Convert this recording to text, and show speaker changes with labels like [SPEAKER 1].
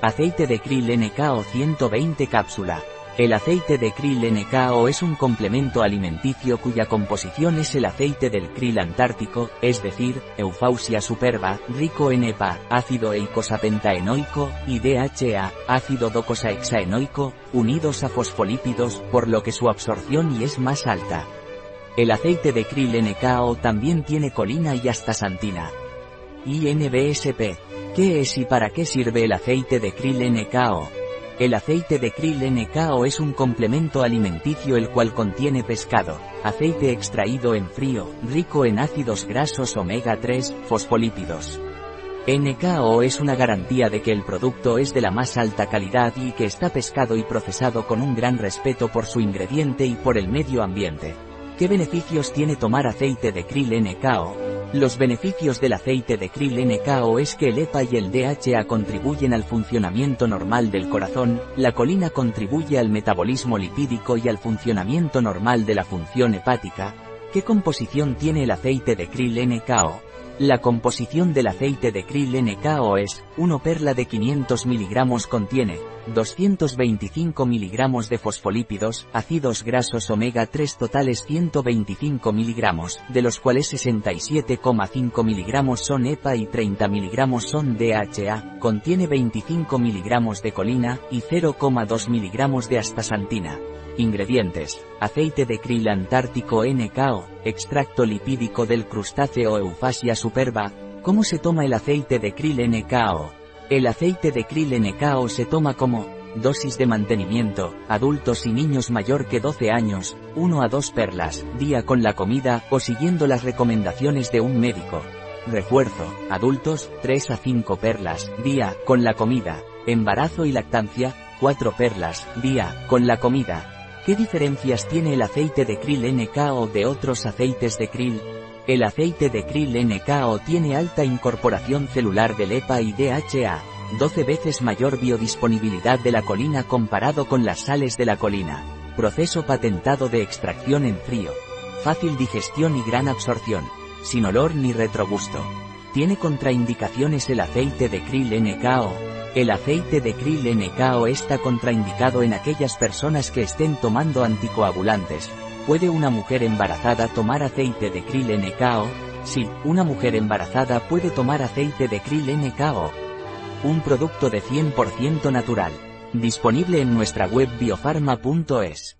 [SPEAKER 1] Aceite de krill NKO 120 cápsula. El aceite de krill NKO es un complemento alimenticio cuya composición es el aceite del krill antártico, es decir, Eupausia superba, rico en EPA, ácido eicosapentaenoico, y DHA, ácido docosahexaenoico, unidos a fosfolípidos, por lo que su absorción y es más alta. El aceite de krill NKO también tiene colina y astaxantina. INBSP. ¿Qué es y para qué sirve el aceite de krill NKO? El aceite de krill NKO es un complemento alimenticio el cual contiene pescado, aceite extraído en frío, rico en ácidos grasos omega 3, fosfolípidos. NKO es una garantía de que el producto es de la más alta calidad y que está pescado y procesado con un gran respeto por su ingrediente y por el medio ambiente. ¿Qué beneficios tiene tomar aceite de krill NKO? Los beneficios del aceite de krill NKO es que el EPA y el DHA contribuyen al funcionamiento normal del corazón, la colina contribuye al metabolismo lipídico y al funcionamiento normal de la función hepática. ¿Qué composición tiene el aceite de krill NKO? La composición del aceite de krill NKO es, 1 perla de 500 mg contiene, 225 mg de fosfolípidos, ácidos grasos omega 3 totales 125 mg, de los cuales 67,5 mg son EPA y 30 mg son DHA, contiene 25 mg de colina, y 0,2 mg de astaxantina. Ingredientes. Aceite de krill antártico NKO, extracto lipídico del crustáceo Euphasia superba. ¿Cómo se toma el aceite de krill NKO? El aceite de krill NKO se toma como dosis de mantenimiento, adultos y niños mayor que 12 años, 1 a 2 perlas, día con la comida, o siguiendo las recomendaciones de un médico. Refuerzo, adultos, 3 a 5 perlas, día, con la comida. Embarazo y lactancia, 4 perlas, día, con la comida. ¿Qué diferencias tiene el aceite de krill NKO de otros aceites de krill? El aceite de krill NKO tiene alta incorporación celular del EPA y DHA, 12 veces mayor biodisponibilidad de la colina comparado con las sales de la colina, proceso patentado de extracción en frío, fácil digestión y gran absorción, sin olor ni retrogusto. ¿Tiene contraindicaciones el aceite de krill NKO? El aceite de krill NKO está contraindicado en aquellas personas que estén tomando anticoagulantes. ¿Puede una mujer embarazada tomar aceite de krill NKO? Sí, una mujer embarazada puede tomar aceite de krill NKO. Un producto de 100% natural. Disponible en nuestra web biofarma.es.